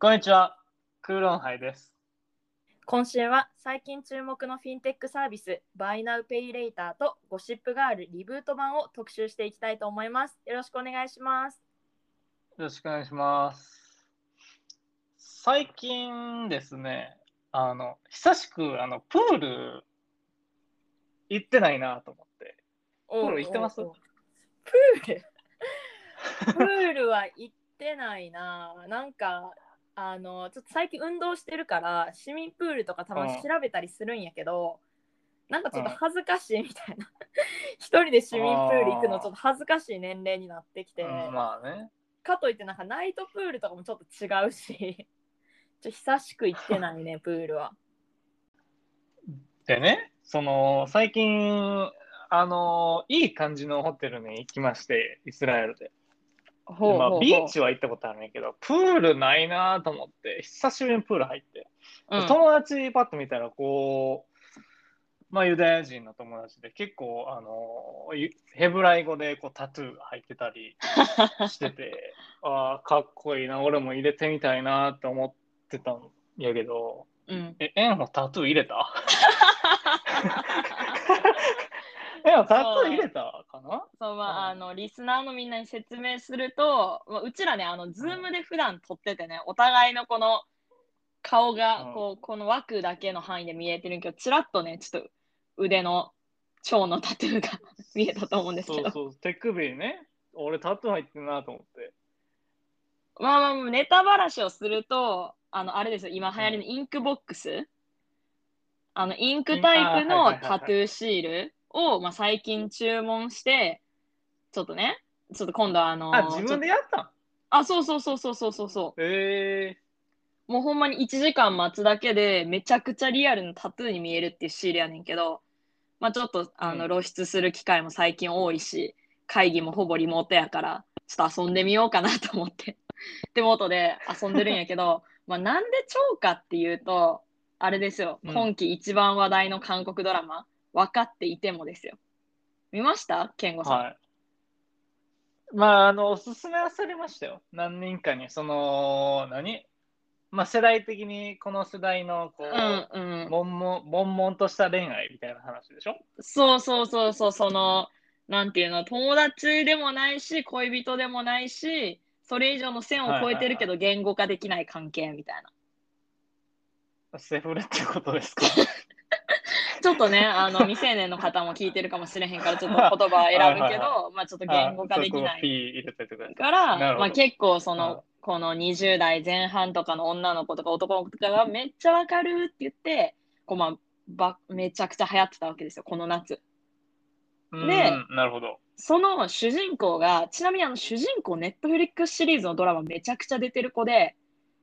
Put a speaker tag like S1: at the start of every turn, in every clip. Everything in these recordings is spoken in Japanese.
S1: こんにちは、クーロンハイです。
S2: 今週は最近注目のフィンテックサービス Buy Now Pay Later とゴシップガールリブート版を特集していきたいと思います。よろしくお願いします。
S1: よろしくお願いします。最近ですね、あの、久しくあのプール行ってないなと思って。
S2: プ
S1: ール行ってます？
S2: プール？プールは行ってないな。なんかあのちょっと最近運動してるから市民プールとかたまに調べたりするんやけど、なんかちょっと恥ずかしいみたいな。一人で市民プール行くのちょっと恥ずかしい年齢になってきて。
S1: うんまあね。
S2: かといってなんかナイトプールとかもちょっと違うしちょ久しく行ってないね プールは
S1: でね、その最近、あの、いい感じのホテルに行きまして、イスラエルで。
S2: ほ
S1: でまあ、ビーチは行ったことあるんやけど、プールないなと思って、久しぶりにプール入って。
S2: うん。
S1: 友達パッと見たらこう、まあ、ユダヤ人の友達で結構あのゆヘブライ語でこうタトゥーが入ってたり しててああかっこいいな俺も入れてみたいなって思ってたんやけど
S2: うん。
S1: えエンもタトゥー入れた？エンもタトゥー入れたかな？
S2: そうまああのリスナーのみんなに説明すると、まあ、うちらねあのズームで普段撮っててねお互いのこの顔が
S1: うん。
S2: こうこの枠だけの範囲で見えてるけどちらっとねちょっと腕の蝶のタトゥーが 見えたと思うんですけど。
S1: そうそう手首にね。俺タトゥー入ってんなと思って。
S2: まあまあまあネタばらしをするとあのあれですよ今流行りの Inkbox、あのインクタイプのタトゥーシール？を、まあ、最近注文してちょっとねちょっと今度はあの
S1: あ自分でやったん
S2: あそうそうそうそうそうそう。そ
S1: ええ
S2: うもうほんまに1時間待つだけでめちゃくちゃリアルなタトゥーに見えるっていうシールやねんけどまあちょっとあの
S1: うん。
S2: 露出する機会も最近多いし会議もほぼリモートやからちょっと遊んでみようかなと思って。手元で遊んでるんやけどまあなんで超かっていうとあれですよ、
S1: うん。
S2: 今季一番話題の韓国ドラマ「分かっていても」ですよ。見ました？健吾さん、
S1: はい。まあ、あの、おすすめはされましたよ。何人かに。その、何？まあ、世代的に、この世代の、こう、
S2: うんうん。
S1: 悶々、悶々とした恋愛みたいな話でしょ？
S2: そうそうそうそう、その、なんていうの、友達でもないし、恋人でもないし、それ以上の線を越えてるけど、言語化できない関係みたいな。
S1: セフレってことですか？
S2: ちょっとね、あの未成年の方も聞いてるかもしれへんから、ちょっと言葉を選ぶけど、まあちょっと言語化できない。から、まあ結構そ
S1: はい
S2: の、この20代前半とかの女の子とか男の子とかがめっちゃわかるって言って、こうまあばめちゃくちゃ流行ってたわけですよ、この夏。
S1: うん
S2: で
S1: なるほど。
S2: その主人公が、ちなみにあの主人公、ネットフリックスシリーズのドラマめちゃくちゃ出てる子で、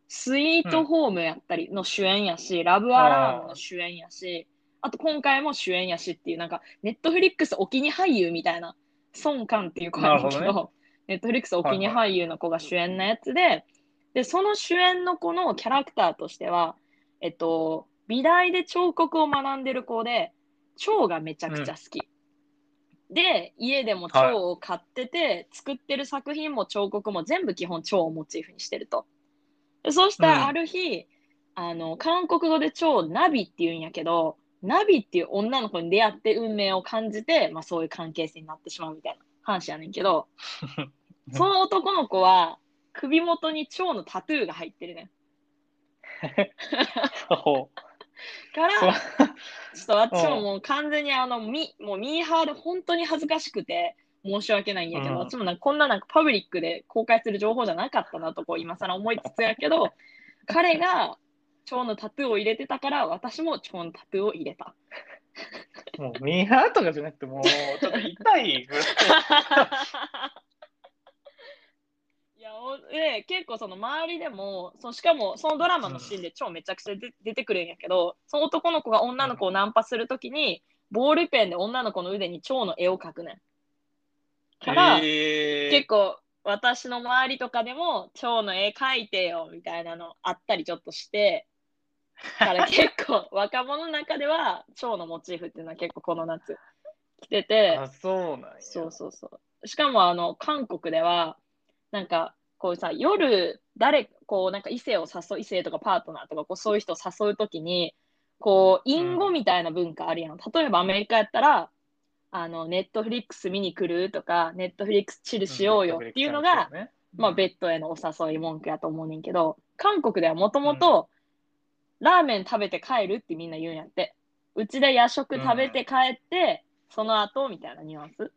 S2: スイートホームやったりの主演やし、ラブアラームの主演やし、あと今回も主演やしっていう、なんか、ネットフリックスお気に俳優みたいな、ソン・カンっていう子なんだけど、ネットフリックスお気に俳優の子が主演のやつで、で、その主演の子のキャラクターとしては、えっと、美大で彫刻を学んでる子で、蝶がめちゃくちゃ好き。で、家でも蝶を買ってて、作ってる作品も彫刻も全部基本蝶をモチーフにしてると。でそうした
S1: うん。
S2: らある日、あの、韓国語で蝶をナビって言うんやけど、ナビっていう女の子に出会って運命を感じて、まあそういう関係性になってしまうみたいな話やねんけど、その男の子は首元に蝶のタトゥーが入ってるねん。
S1: ほ
S2: から、ちょっと私ももう完全にあの、みもうミーハーで本当に恥ずかしくて申し訳ないんやけど、
S1: うん。
S2: 私もなんかこんななんかパブリックで公開する情報じゃなかったなとこう今更思いつつやけど、彼が蝶のタトゥーを入れてたから私も蝶のタトゥーを入れた。
S1: うもうミーハーとかじゃなくて、もうちょっと痛いぐらい。
S2: いやおで結構その周りでもそうしかもそのドラマのシーンで超めちゃくちゃ出出てくるんやけどその男の子が女の子をナンパするときにボールペンで女の子の腕に蝶の絵を描くねん。から、
S1: えー
S2: 結構私の周りとかでも蝶の絵描いてよみたいなのあったりちょっとしてだから結構若者の中では蝶のモチーフっていうのは結構この夏来てて。
S1: あ、そうなんや。
S2: そうそうそう。しかもあの韓国ではなんかこうさ夜誰、こう、なんか異性を誘う、異性とかパートナーとか、こう、そういう人を誘うときに、こう、隠語みたいな文化あるやん。例えばアメリカやったら、あの、ネットフリックス見に来るとか、ネットフリックスチルしようよっていうのが、
S1: ね、
S2: まあ、ベッドへのお誘い文句やと思うねんけど、韓国ではもともと、ラーメン食べて帰るってみんな言うんやって。うちで夜食食べて帰って、その後みたいなニュアンス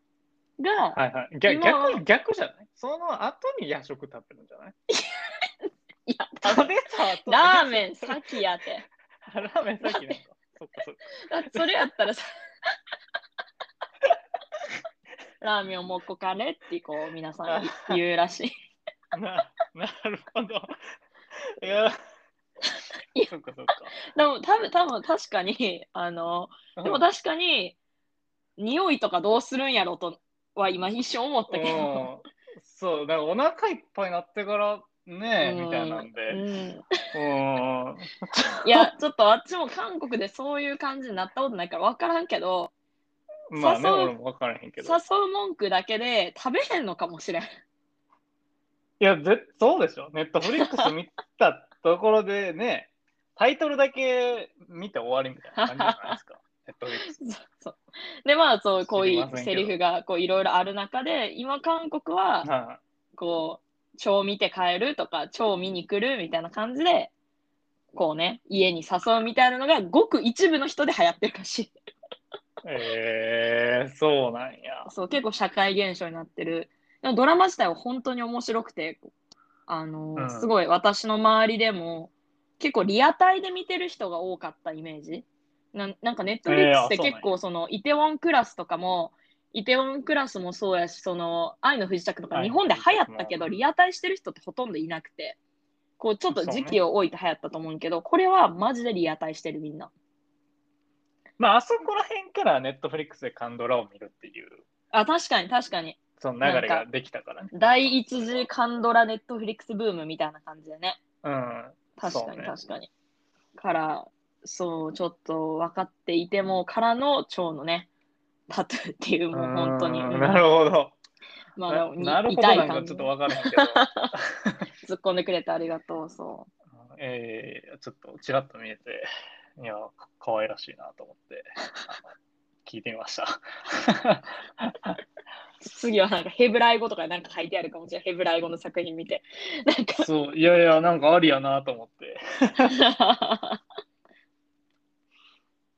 S2: が、
S1: はいはい。逆
S2: 今は
S1: 逆逆じゃない？その後に夜食食べるんじゃない？
S2: いや、
S1: 食べた後
S2: ラーメン先やて。
S1: ラーメン先なんか。そっかそっか。
S2: だってそれやったらさ、ラーメンをもっこかれってこう皆さん言うらしい。
S1: ななるほど。いや
S2: いや、
S1: そっかそっか。
S2: でも多分多分確かに、あの、でも確かに、匂いとかどうするんやろとは今一瞬思ったけど。
S1: うんそう、だからお腹いっぱいになってからね、
S2: うん
S1: みたいなんで。
S2: うん
S1: うん。
S2: いや、ちょっとあっちも韓国でそういう感じになったことないから分からんけど、
S1: まあね、俺も分からへんけど。
S2: 誘う文句だけで食べへんのかもしれん。
S1: いや、ぜそうでしょ。ネットフリックス見たところでね、タイトルだけ見て終わりみたいな感じじゃないですか。
S2: そうそうで、まあ、そう、こういうんセリフがこういろいろある中で、今、韓国は、
S1: は
S2: こう、超見て帰るとか、超見に来るみたいな感じで、こうね、家に誘うみたいなのが、ごく一部の人で流行ってるらしい。
S1: い。えー、そうなんや。
S2: そう、結構社会現象になってる。でもドラマ自体は本当に面白くて、あの、
S1: うん
S2: すごい私の周りでも、結構リアタイで見てる人が多かったイメージ。ななんかネットフリックスって結構その、イテウォンクラスとかも、イテウォンクラスもそうやし、その、愛の不時着とか日本で流行ったけど、リアタイしてる人ってほとんどいなくて、こうちょっと時期を置いて流行ったと思うけど、これはマジでリアタイしてるみんな。
S1: まあ、あそこら辺からネットフリックスでカンドラを見るっていう、
S2: あ、確かに確かに。
S1: その流れができたからね。
S2: 第一次カンドラネットフリックスブームみたいな感じでね。
S1: うん。
S2: 確かに確かに。から、そう、ちょっと分かっていてもからの蝶のね、タトゥーっていう、もう本当に、
S1: なるほど。
S2: まあ、
S1: なるほどなんかちょっと分からへんけど。
S2: 突っ込んでくれてありがとう。そ
S1: えー、ちょっとちらっと見えて、いや、か可愛らしいなと思って、聞いてみました。
S2: う。次はなんかヘブライ語とかなんか書いてあるかもしれない。ヘブライ語の作品見て。なんか
S1: そう、いやいや、なんかありやなと思って。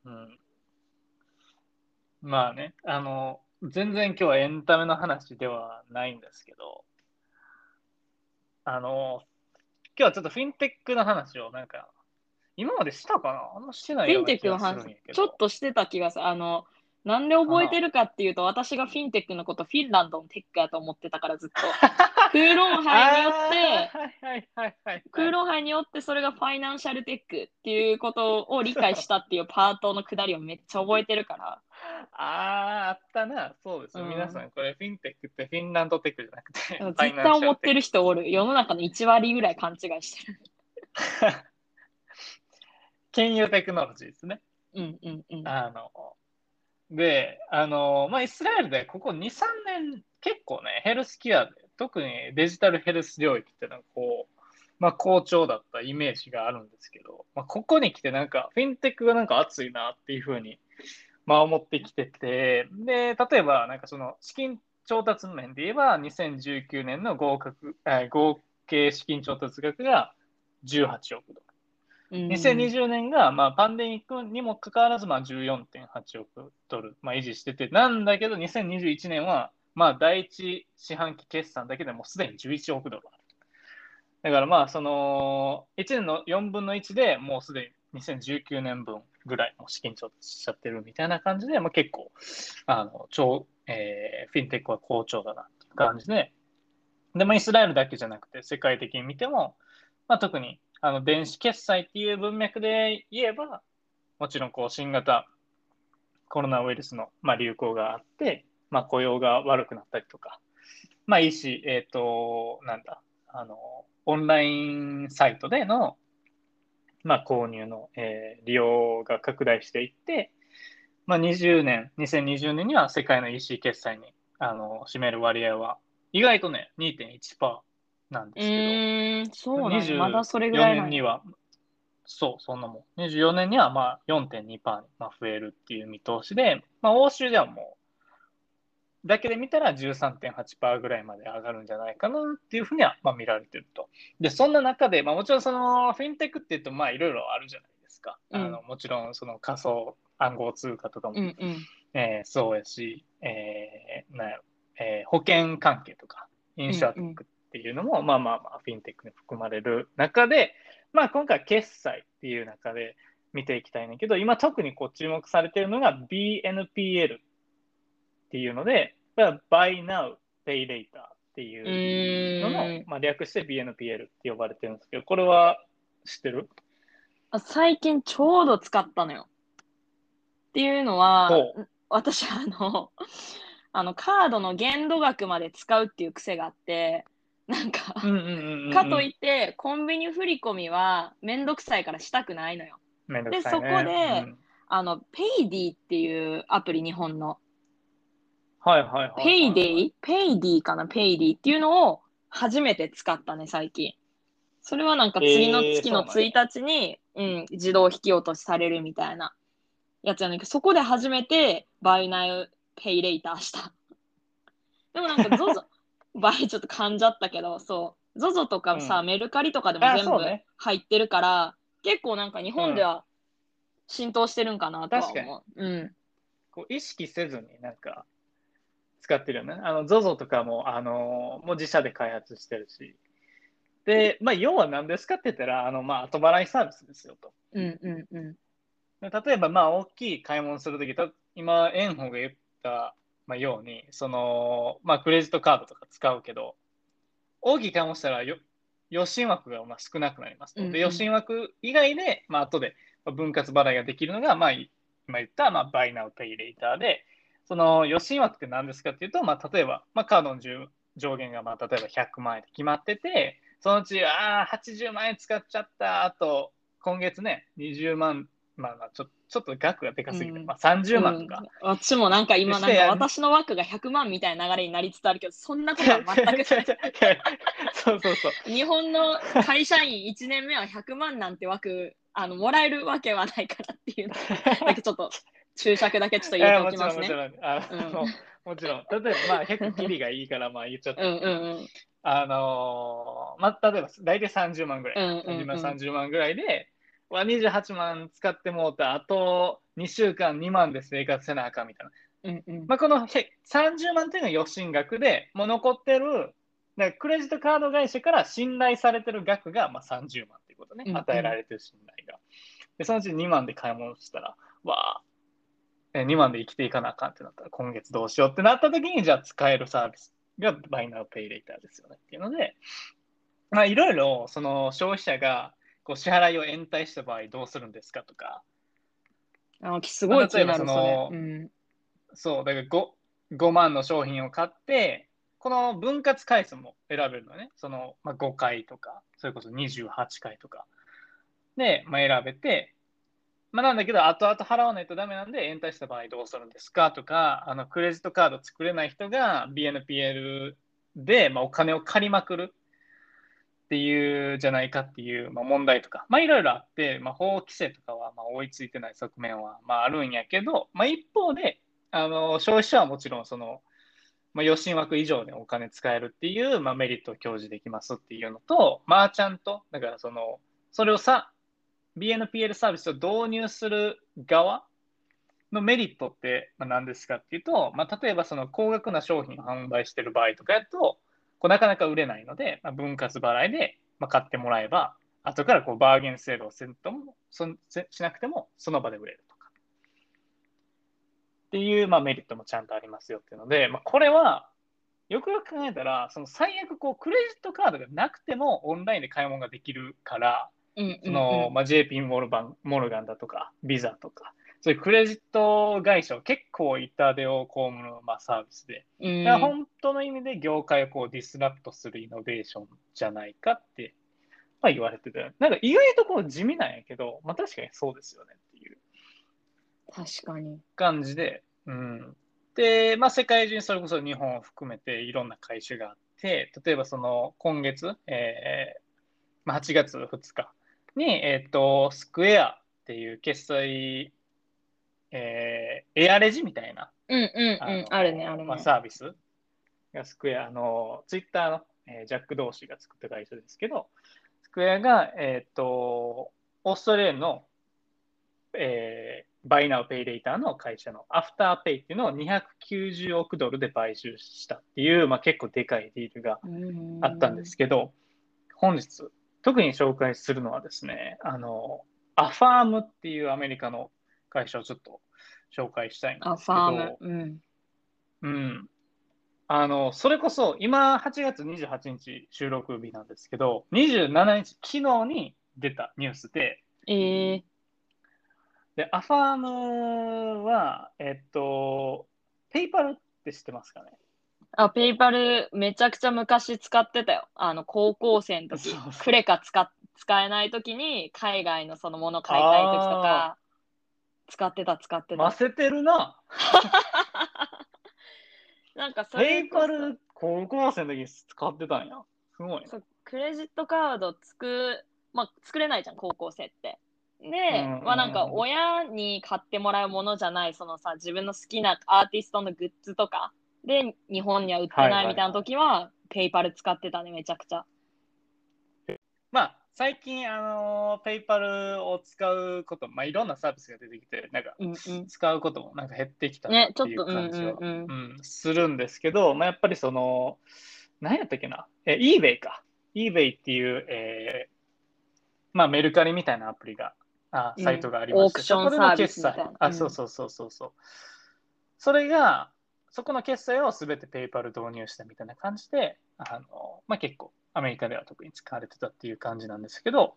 S1: うん、まあね、あの、全然今日はエンタメの話ではないんですけど、あの、今日はちょっとフィンテックの話をなんか、今までしたかな？あんましてないような
S2: フィンテックの
S1: 気がするん
S2: 話？
S1: やけど。
S2: ちょっとしてた気がする。あの、なんで覚えてるかっていうと、私がフィンテックのことフィンランドのテックやと思ってたからずっと。クーロンハイによって。クーロンハイによってそれがファイナンシャルテックっていうことを理解したっていうパートのくだりをめっちゃ覚えてるから。
S1: ああ、あったな。そうですよ。
S2: うん
S1: 皆さん、これフィンテックってフィンランドテックじゃなくて、
S2: 絶対思ってる人おる。世の中の1割ぐらい勘違いしてる。
S1: 金融テクノロジーですね。
S2: うんうんうん。
S1: あの、で、あの、まあ、イスラエルでここ2、3年、結構ね、ヘルスケアで、特にデジタルヘルス領域ってのは、こう、まあ、好調だったイメージがあるんですけど、まあ、ここに来てなんか、フィンテックがなんか熱いなっていうふうに、まあ、思ってきてて、で、例えば、なんかその、資金調達面で言えば、2019年の合格、えー合計資金調達額が18億ドル。2020年が、まあ、パンデミックにもかかわらず、まあ、14.8億ドル、まあ、維持してて、なんだけど、2021年は、まあ、第一四半期決算だけでもすでに11億ドル。だから、まあ、その、1年の4分の1でもうすでに2019年分ぐらいも資金調達しちゃってるみたいな感じで、まあ、結構、あの、超、えーフィンテックは好調だなっていう感じで、で、まあ、イスラエルだけじゃなくて、世界的に見ても、まあ、特にあの電子決済っていう文脈で言えば、もちろんこう新型コロナウイルスの、まあ、流行があって、まあ、雇用が悪くなったりとか、まあいいし、えっ、と、なんだ、あの、オンラインサイトでの、まあ、購入の、えー利用が拡大していって、まあ、20年、2020年には世界の EC 決済にあの占める割合は意外とね、2.1%なん
S2: う
S1: ですけど、
S2: ーーん、そうなんやまだそれぐらい
S1: 24
S2: なんや。
S1: 年には、そう、そんなもん。24年にはまあ4.2%にまあ増えるっていう見通しで、まあ、欧州ではもう、だけで見たら13.8%ぐらいまで上がるんじゃないかなっていうふうにはまあ見られてると。で、そんな中で、まあ、もちろんそのフィンテックっていうと、まあいろいろあるじゃないですか。
S2: うん
S1: あのもちろんその仮想暗号通貨とかも、
S2: うんうん。
S1: えーそうやし、えーなんやろえー保険関係とか、インシュアテックっていうのも、まあまあまあ、フィンテックに含まれる中で、まあ今回、決済っていう中で見ていきたいんだけど、今特にこう注目されているのが BNPL っていうので、これは Buy Now, Pay Later っていうののまあ、略して BNPL って呼ばれてるんですけど、これは知ってる？
S2: あ最近ちょうど使ったのよ。っていうのは
S1: ほ、
S2: 私、あの、あの、カードの限度額まで使うっていう癖があって、なんか。かといって、コンビニ振り込みはめんどくさいからしたくないのよ。
S1: ね
S2: でそこで
S1: うん
S2: あの、ペイディっていうアプリ、日本の。
S1: はいはいはいはい。
S2: ペイディペイディかな？ペイディっていうのを初めて使ったね、最近。それはなんか次の
S1: えー
S2: 月の
S1: そう
S2: 1日に、うん、自動引き落としされるみたいなやつやねんけど、そこで初めてバイナイペイレイターした。でもなんか ZOZO、バイちょっと噛んじゃったけど、そう、ZOZO とかさ、
S1: うん
S2: メルカリとかでも
S1: あ
S2: 全部
S1: そうね
S2: 入ってるから、結構なんか日本では浸透してるんかなとは
S1: 確かに
S2: 思う。うん。
S1: こう意識せずになんか使ってるよね。あの ZOZO とかもあのもう自社で開発してるし。で、まあ、要は何ですかって言ったら、あのまあ後払いサービスですよと。
S2: うんうんうん。
S1: で例えば、まあ、大きい買い物するとき、た今、炎鵬が言った、まあ、ように、その、まあ、クレジットカードとか使うけど、大きい買い物したらよ、予診枠がまあ少なくなりますと。
S2: うんうん
S1: で、予診枠以外で、まあ後でまあ分割払いができるのが、まあ、今言った、まあ、Buy Now Pay Later で、その予診枠って何ですかっていうと、まあ、例えば、まあ、カードの上上限が、まあ、例えば100万円で決まってて、そのうち、ああ、80万円使っちゃった、あと、今月ね、20万、まあ、まあちょちょっと額がでかすぎて、
S2: うん
S1: まあ、30万とか。
S2: うん私もなんか今なんか私の枠が100万みたいな流れになりつつあるけどそんなことは全くない
S1: そうそうそう。
S2: 日本の会社員1年目は100万なんて枠あのもらえるわけはないからっていうのだけちょっと注釈だけちょっと入れておきますね
S1: もちろん。例えば、まあ、100切りがいいから、まあ、言っちゃった。
S2: うんうんうん
S1: あのーまあ、例えば、大体30万ぐらい。
S2: うんうんうん
S1: 今30万ぐらいで、わ28万使ってもうた、あと2週間2万で生活せなあかんみたいな。
S2: うんうん。
S1: まあ、このへ30万っていうのが予診額で、もう残ってる、だクレジットカード会社から信頼されてる額が、まあ、30万っていうことね、
S2: うんうん。
S1: 与えられてる信頼が。で、そのうち2万で買い物したら、わあ、え2万で生きていかなあかんってなった。ら、今月どうしようってなった時に、じゃあ使えるサービスが Buy Now Pay Later ですよねっていうので、まあ、いろいろその消費者がこう支払いを延滞した場合どうするんですかとか、
S2: あすごい気になるそ
S1: の
S2: れうん
S1: そう、だから 5, 5万の商品を買って、この分割回数も選べるのね。その、まあ、5回とか、それこそ28回とか。で、まあ、選べて、まあ、なんだけど、後々払わないとダメなんで、延滞した場合どうするんですかとか、あのクレジットカード作れない人が BNPL で、まあ、お金を借りまくるっていうじゃないかっていう、まあ、問題とか、まあ、いろいろあって、まあ、法規制とかはま追いついてない側面はまあるんやけど、まあ、一方で、あの消費者はもちろんその、まあ、予診枠以上でお金使えるっていう、まあ、メリットを享受できますっていうのと、マーチャント、だからその、それをさ、BNPL サービスを導入する側のメリットって何ですかっていうと、まあ、例えばその高額な商品を販売してる場合とかやと、こうなかなか売れないので、まあ、分割払いでまあ買ってもらえば、後からこうバーゲンセールをせんともそしなくてもその場で売れるとか。っていう、まあ、メリットもちゃんとありますよっていうので、まあ、これはよくよく考えたら、その最悪こうクレジットカードがなくてもオンラインで買い物ができるから、JP モルバンモルガンだとか、ビザとか、そういうクレジット会社を結構痛手を被る、まあ、サービスで、
S2: うん。
S1: だから本当の意味で業界をこうディスラプトするイノベーションじゃないかって、まあ、言われてて、なんか意外とこう地味なんやけど、まあ、確かにそうですよねっていう。
S2: 確かに。
S1: 感じで、うん。で、まあ、世界中にそれこそ日本を含めていろんな会社があって、例えばその今月、えーまあ、8月2日に、えっ、と、スクエアっていう決済、えーエアレジみたいな
S2: うんうんうん。
S1: の
S2: あるね、ある
S1: まあ、
S2: ね。
S1: サービスがスクエアあの、ツイッターの、えージャック・ドーシーが作った会社ですけど、スクエアが、えっ、と、オーストラリアの、えーバイナウペイレーターの会社のアフターペイっていうのを290億ドルで買収したっていう、まあ、結構でかいディールがあったんですけど、本日、特に紹介するのはですね、あの、アファームっていうアメリカの会社をちょっと紹介したいんですけど、
S2: あ、ファーム。うん。
S1: うん。あの、それこそ、今、8月28日収録日なんですけど、27日、昨日に出たニュースで、
S2: えー、
S1: で、アファームは、えっと、ペイパルって知ってますかね？
S2: あ、ペイパルめちゃくちゃ昔使ってたよ。あの、高校生の時クレカ使っ使えない時に、海外のそのもの買いたい時とか、使ってた、使ってた。
S1: ませてるな。
S2: なんかそ
S1: ペ
S2: れこそ
S1: イパル、高校生の時に使ってたんや。すごいな。
S2: そうクレジットカードつく、まあ、作れないじゃん、高校生って。で、
S1: うんうん
S2: まあなんか親に買ってもらうものじゃない、そのさ、自分の好きなアーティストのグッズとかで日本には売って
S1: はいはいはい
S2: ないみたいな時は、ペイパル使ってたね、めちゃくちゃ。
S1: まあ、最近、あの、ペイパルを使うこと、まあ、いろんなサービスが出てきて、なんか、
S2: うんうん。
S1: 使うこともなんか減ってきたっ、ていう
S2: ちょっと、うん
S1: 感じは、
S2: うんうん。
S1: うんするんですけど、まあ、やっぱりその、何やったっけな、え、eBay か。eBay っていう、えーまあ、メルカリみたいなアプリが、あ
S2: うん
S1: サイトがありまして、
S2: オークションサービスみたいな
S1: 決済あ、
S2: うん
S1: そうそうそうそうそう。それが、そこの決済をすべて PayPal 導入したみたいな感じで、あのまあ、結構アメリカでは特に使われてたっていう感じなんですけど、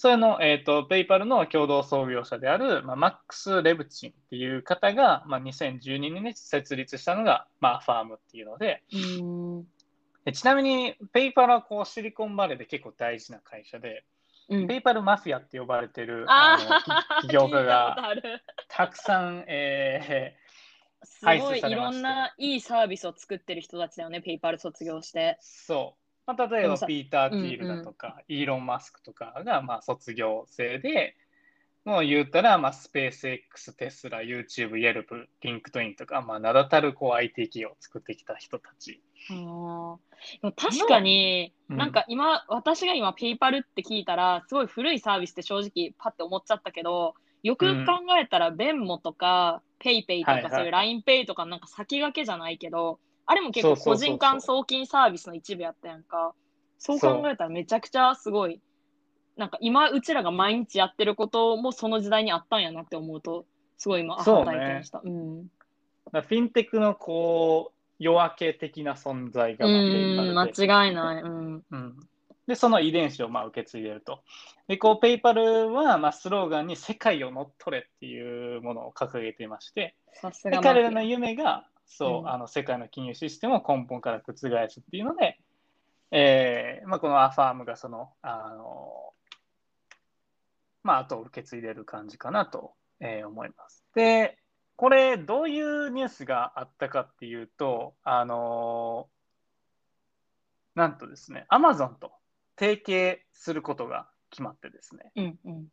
S1: それの、えー、と PayPal の共同創業者である、まあ、マックス・レブチンっていう方が、まあ、2012年に設立したのが、まあ、 Affirm っていうので、
S2: うん。
S1: でちなみに PayPal はこうシリコンバレーで結構大事な会社で、
S2: うん。
S1: PayPal マフィアって呼ばれてる
S2: あ
S1: あのき起業家が たくさん、え
S2: すごいいろんないいサービスを作ってる人たちだよね、 PayPal 卒業して。
S1: ー。そう、まあ、例えばピーター・ティールだとか、イーロン・マスクとかがまあ卒業生で、もう言ったら、まあ、スペース X、テスラ、YouTube、 Yelp、LinkedIn とか、まあ、名だたるこう IT 企業を作ってきた人たち。
S2: 確かに、
S1: うん。
S2: なんか今、私が今、 PayPal って聞いたら、すごい古いサービスって正直、パッて思っちゃったけど、よく考えたら、 Venmo とか、 PayPay とか、そういう LINE Pay とか、なんか先駆けじゃないけど、あれも結構個人間送金サービスの一部やったやんか。そう考えたらめちゃくちゃすごい、なんか今、うちらが毎日やってることもその時代にあったんやなって思うと、すごい今、ア
S1: そうね
S2: ハ体験した。うん。
S1: だからフィンテックのこう夜明け的な存在が
S2: 間違いない。うん。
S1: うん、で、その遺伝子をまあ受け継いでると。で、こう、ペイパルはまあスローガンに世界を乗っ取れっていうものを掲げていまして、
S2: さす
S1: で彼らの夢が、そう、
S2: うん
S1: あの世界の金融システムを根本から覆すっていうので、えーまあ、このアファームがその、あの、まあ、後を受け継いでる感じかなと、えー思います。で、これ、どういうニュースがあったかっていうと、あのなんとですね、アマゾンと提携することが決まってですね、
S2: うんうん。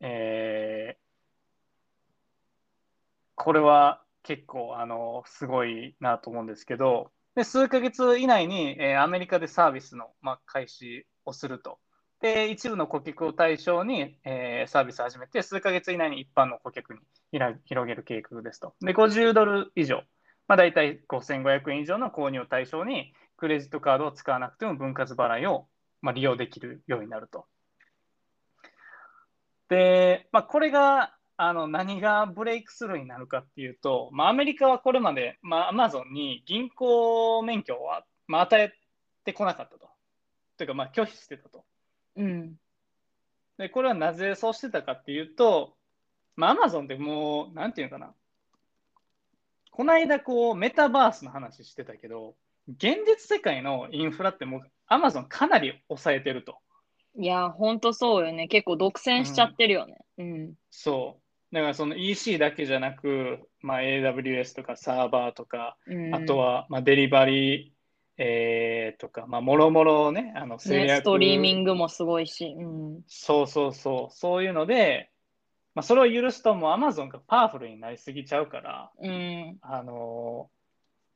S1: えーこれは結構あのすごいなと思うんですけど、で数ヶ月以内に、えーアメリカでサービスの、まあ、開始をすると。で、一部の顧客を対象に、えーサービスを始めて、数ヶ月以内に一般の顧客に広げる計画ですと。で、50ドル以上、まあ、大体5500円以上の購入を対象に、クレジットカードを使わなくても分割払いを、まあ、利用できるようになると。で、まあ、これがあの何がブレイクスルーになるかっていうと、まあ、アメリカはこれまで、まあ、アマゾンに銀行免許は、まあ、与えてこなかったと。というか、まあ、拒否してたと。
S2: うん。
S1: で、これはなぜそうしてたかっていうと、まあ、アマゾンってもう、なんていうのかな。この間、こう、メタバースの話してたけど、現実世界のインフラってもう、アマゾンかなり抑えてると。
S2: いや、ほんとそうよね。結構独占しちゃってるよね。うん。
S1: そう。だからその EC だけじゃなく、まあ、AWS とかサーバーとか、
S2: うん、
S1: あとはまあデリバリーえー、とか、まあ、もろもろね、あの制
S2: ね、
S1: 約
S2: ストリーミングもすごいし。うん。
S1: そうそうそう、そういうので、まあ、それを許すともう Amazon がパワフルになりすぎちゃうから、
S2: うん。
S1: あの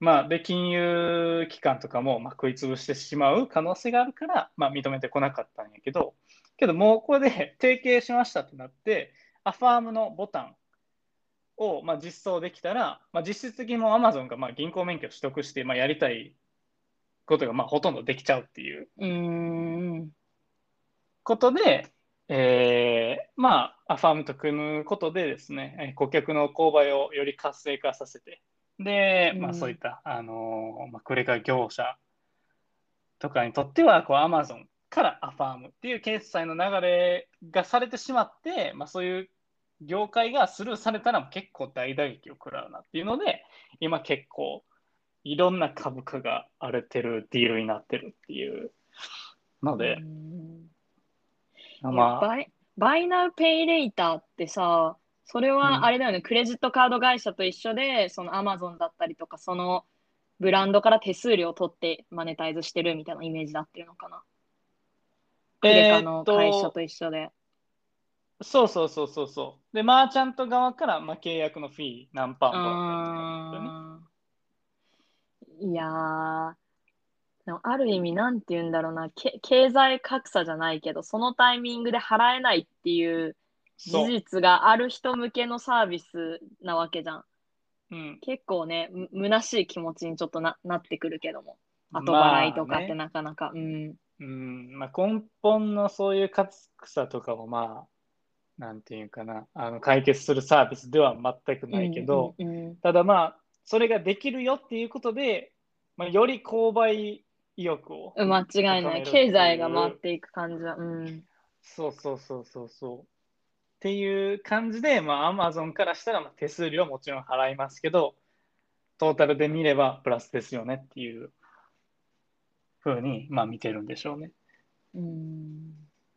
S1: まあ、で、金融機関とかも、まあ、食い潰してしまう可能性があるから、まあ、認めてこなかったんやけど、けどもうここで提携しましたってなって、アファームのボタンを、まあ、実装できたら、まあ、実質的にもう Amazon がまあ銀行免許を取得して、まあ、やりたいことがまあほとんどできちゃうっていう
S2: うん。
S1: ことで、えーまあ、アファームと組むことでですね、えー顧客の購買をより活性化させて、で、まあ、
S2: うん
S1: そういった、あのーまあ、クレカ業者とかにとっては、こう、アマゾンからアファームっていう決済の流れがされてしまって、まあ、そういう業界がスルーされたら結構大打撃を食らうなっていうので、今結構いろんな株価が荒れてるディールになってるっていうので、
S2: うん
S1: まあ、
S2: バイバイナウペイレイターってさ、それ
S1: うん
S2: はあれだよね、クレジットカード会社と一緒で、そのアマゾンだったりとか、そのブランドから手数料を取ってマネタイズしてるみたいなイメージになってるのかな。クレカの会社と一緒で。
S1: そうそうそうそうそう。で、マーチャント側から、まあ、契約のフィー何パーもらったりとかね。
S2: いやー、でもある意味、なんて言うんだろうな、け経済格差じゃないけど、そのタイミングで払えないっていう事。実がある人向けのサービスなわけじゃん。
S1: うん。
S2: 結構ね、む虚しい気持ちにちょっとななってくるけども。後払いとかって
S1: まあね
S2: なかなか。うん。
S1: うん、まあ、根本のそういう格差とかも、まあ、なんていうかな、あの解決するサービスでは全くないけど、
S2: うんうん
S1: ただまあ、それができるよっていうことで、まあ、より購買意欲を。
S2: うん、間違いない。経済が回っていく感じは。うん。
S1: そうそうそうそうそう。っていう感じで、まあ、アマゾンからしたら、まあ、手数料はもちろん払いますけど、トータルで見ればプラスですよねっていうふうに、まあ、見てるんでしょうね。
S2: うん。
S1: だ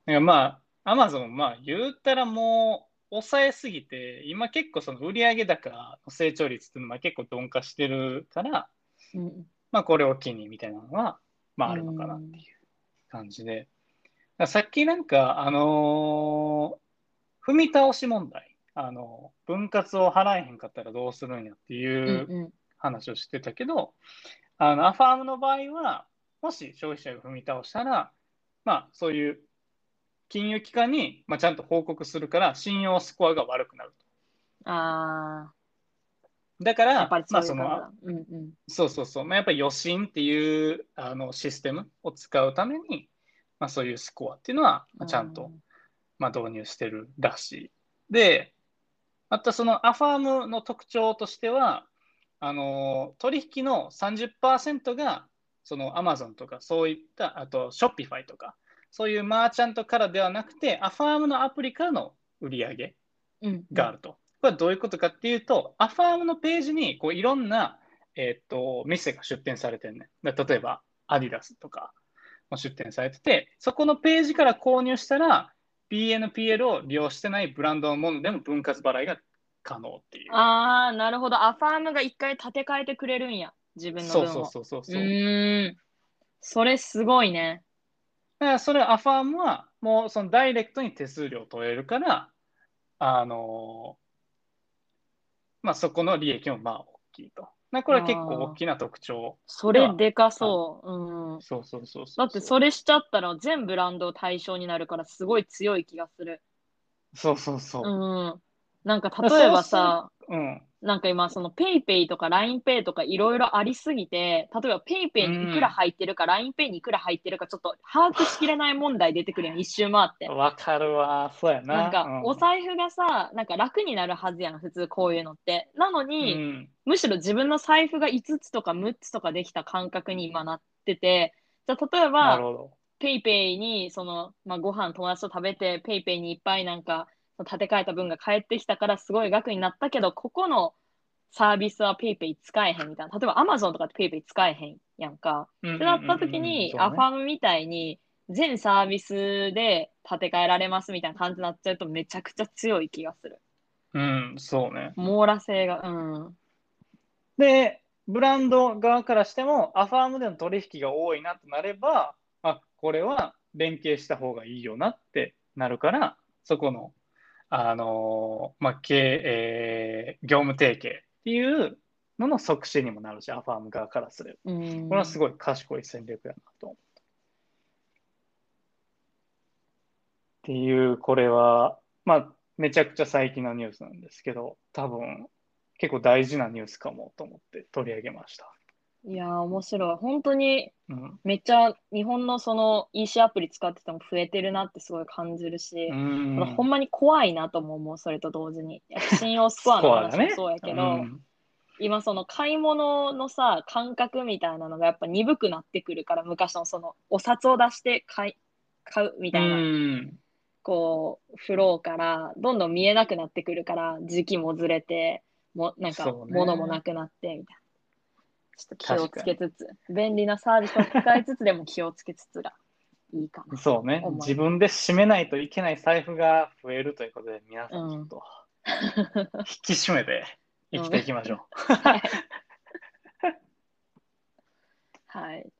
S1: からまあ、アマゾン、まあ、言ったらもう、抑えすぎて、今結構その売上高の成長率っていうのは結構鈍化してるから、
S2: うん
S1: まあ、これを機にみたいなのは、まあ、あるのかなっていう感じで。さっきなんか、あのー踏み倒し問題、あの分割を払えへんかったらどうするんやって
S2: うん
S1: いう
S2: うん
S1: 話をしてたけど、あのアファームの場合は、もし消費者が踏み倒したら、まあ、そういう金融機関に、まあ、ちゃんと報告するから、信用スコアが悪くなると。
S2: あ
S1: だから、
S2: あ、やっぱりそ
S1: まあ、その
S2: うんうん。
S1: そうそうそう、まあ、やっぱり余震っていうあのシステムを使うために、まあ、そういうスコアっていうのは、まあ、ちゃんと、まあ、導入してるらしい。で、またそのアファームの特徴としては、あの取引の30%がその Amazon とかそういった、あと Shopify とか、そういうマーチャントからではなくて、アファームのアプリからの売り上げ
S2: うん
S1: があると。これはどういうことかっていうと、アファームのページにこういろんな、えーっと店が出店されてるね。だ例えば、アディダスとかも出店されてて、そこのページから購入したら、BNPL を利用してないブランドのものでも分割払いが可能っていう。
S2: ああ、なるほど。アファームが一回立て替えてくれるんや。自分の
S1: そうそう
S2: 分を。
S1: そうそうそう。
S2: うん。それすごいね。
S1: からそれアファームはもうそのダイレクトに手数料を取れるから、あのまあそこの利益もまあ大きいと。なこれは結構大きな特徴。
S2: それでかそう。うん。
S1: そうそうそうそう。
S2: だってそれしちゃったら全ブランド対象になるからすごい強い気がする。
S1: そうそうそう。
S2: うん。なんか例えばさ、
S1: うん。
S2: なんか今その PayPay とか LINEPay とかいろいろありすぎて、例えば PayPay にいくら入ってるか、LINEPay にいくら入ってるかちょっと把握しきれない問題出てくるやん、一周回って。
S1: わかるわ。そうやな。
S2: なんか
S1: うん
S2: お財布がさ、なんか楽になるはずやん、普通こういうのって。なの
S1: う
S2: に、
S1: ん。
S2: むしろ自分の財布が5つとか6つとかできた感覚に今なってて、じゃあ例え
S1: な
S2: ば
S1: る、ほど。
S2: PayPay にその、まあ、ご飯友達と食べて、 PayPay にいっぱいなんか立て替えた分が返ってきたからすごい額になったけど、ここのサービスは PayPay 使えへんみたいな。例えば Amazon とかって PayPay 使えへんやんか。
S1: っ
S2: ってなった時に、アファームみたいに全サービスで立て替えられますみたいな感じになっちゃうとめちゃくちゃ強い気がする。
S1: うん、そうね。
S2: 網羅性が。うん。
S1: で、ブランド側からしても、アファームでの取引が多いなとなれば、あこれは連携した方がいいよなってなるから、そこの、あのーまあ、経えー業務提携っていうのの促進にもなるし、アファーム側からすれば。
S2: うん
S1: これはすごい賢い戦略やなと。っていう、これは、まあ、めちゃくちゃ最近のニュースなんですけど、多分、結構大事なニュースかもと思って取り上げました。
S2: いやー、面白い。本当に
S1: うん。
S2: めっちゃ日本のその EC アプリ使ってても増えてるなってすごい感じるし、
S1: うん
S2: ただほんまに怖いなとも思う、それと同時に。信用スコアの話も そうやけど、
S1: うん
S2: 今その買い物のさ、感覚みたいなのがやっぱ鈍くなってくるから、昔のそのお札を出して買い買うみたいな、
S1: うん
S2: こう、フローからどんどん見えなくなってくるから、時期もずれて、もなんか
S1: そうね
S2: 物もなくなってみたいな。ちょっと気をつけつつ、便利なサービスを使いつつでも気をつけつつがいいかな。
S1: そうね。自分で締めないといけない財布が増えるということで、皆さんちょっと引き締めて生きていきましょう。
S2: はい。はい。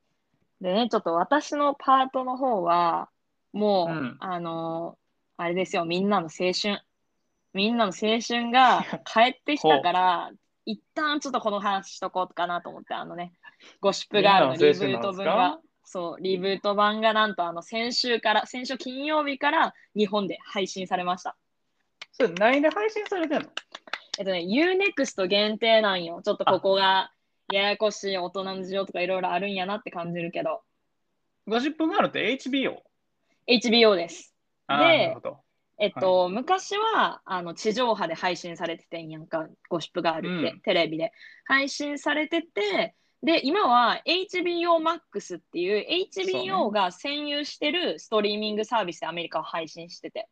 S2: でね、ちょっと私のパートの方は、もう、
S1: うん
S2: あのあれですよ、みんなの青春。みんなの青春が帰ってきたから、一旦ちょっとこの話しとこうかなと思って、あのね、ゴシップガールのリブート分が、そう、リブート版がなんとあの先週から、先週金曜日から日本で配信されました。
S1: それ何で配信されてんの？
S2: えっとね、UNEXT 限定なんよ。ちょっとここがややこしい大人の事情とかいろいろあるんやなって感じるけど、
S1: ゴシップガールって HBO?
S2: HBO です。で
S1: なるほど。
S2: えっと、昔はあの地上波で配信されててんやんか、ゴシップガールって、
S1: うん。
S2: テレビで。配信されてて、で、今は HBO Max っていう HBO が占有してるストリーミングサービスでアメリカを配信してて、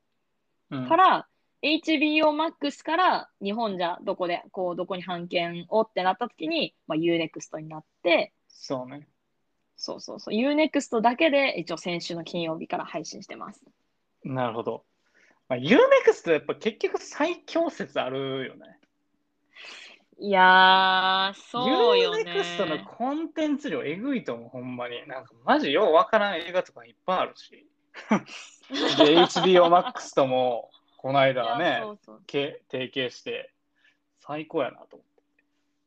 S1: うん。
S2: から、HBO Max から日本じゃどこで、こう、どこに版権をってなった時に、まあ、UNEXT になって、
S1: そうね。
S2: そうそうそう、UNEXT だけで一応先週の金曜日から配信してます。
S1: なるほど。まあ、UNEXT やっぱ結局最強説あるよね。
S2: いやー、そうよね。
S1: UNEXT のコンテンツ量えぐいと思う、ほんまに。なんかマジようわからん映画とかいっぱいあるし。で、HBO Max ともこの間はいね
S2: や、そうそう
S1: け提携して最高やなと思って。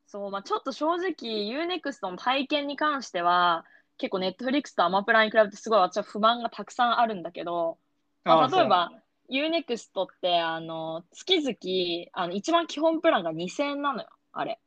S2: そう、まあ、ちょっと正直 UNEXT の体験に関しては、結構 Netflix とアマプラに比べてすごい私は不満がたくさんあるんだけど、まあ
S1: ー
S2: 例えば UNEXT ってあの月々あの一番基本プランが2000円なのよ、あれ。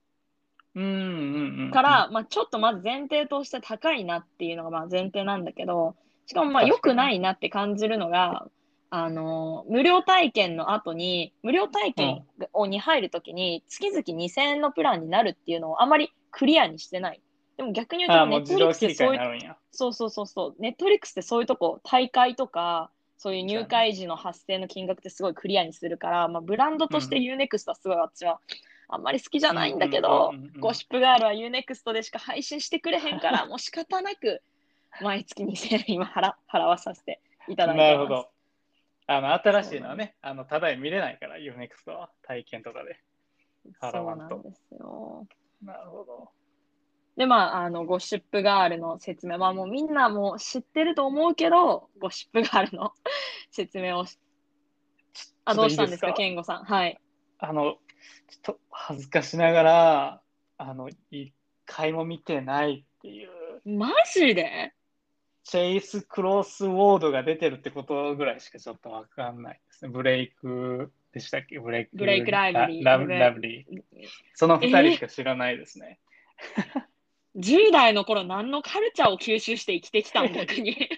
S1: うんうんうん。
S2: から、まあ、ちょっとまず前提として高いなっていうのがまあ前提なんだけど、しかもまあ良くないなって感じるのが、あの無料体験の後に、無料体験をに入るときに、月々2000円のプランになるっていうのをあまりクリアにしてない。でも逆に言うと、
S1: あーもう自動
S2: Netflix ってそういう。そうそうそうそう、ネットリックスってそういうとこ、大会とか、そういう入会時の発生の金額ってすごいクリアにするから、まあ、ブランドとして UNEXT はすごい私はあんまり好きじゃないんだけどゴシップガールは UNEXT でしか配信してくれへんから、もう仕方なく毎月2000円今払払わさせていただいてます。
S1: なるほど。あの、新しいのはね、あの、ただで見れないから、UNEXT は体験とかで。払
S2: そうなんですよ。
S1: なるほど。
S2: で、まあ、あの、ゴシップガールの説明、まあもうみんなもう知ってると思うけど、ゴシップガールの 説明をしあ、どうしたんですか、健吾さん？はい。
S1: あの、ちょっと恥ずかしながら、あの、一回も見てないっていう、
S2: マジで？
S1: チェイス・クロスウォードが出てるってことぐらいしかちょっとわかんないですね。ブレイクでしたっけ？ブレイク。
S2: ブレイクライブリー
S1: ラ
S2: ブ
S1: リー。その二人しか知らないですね。
S2: 10代の頃何のカルチャーを吸収して生きてきたん逆に。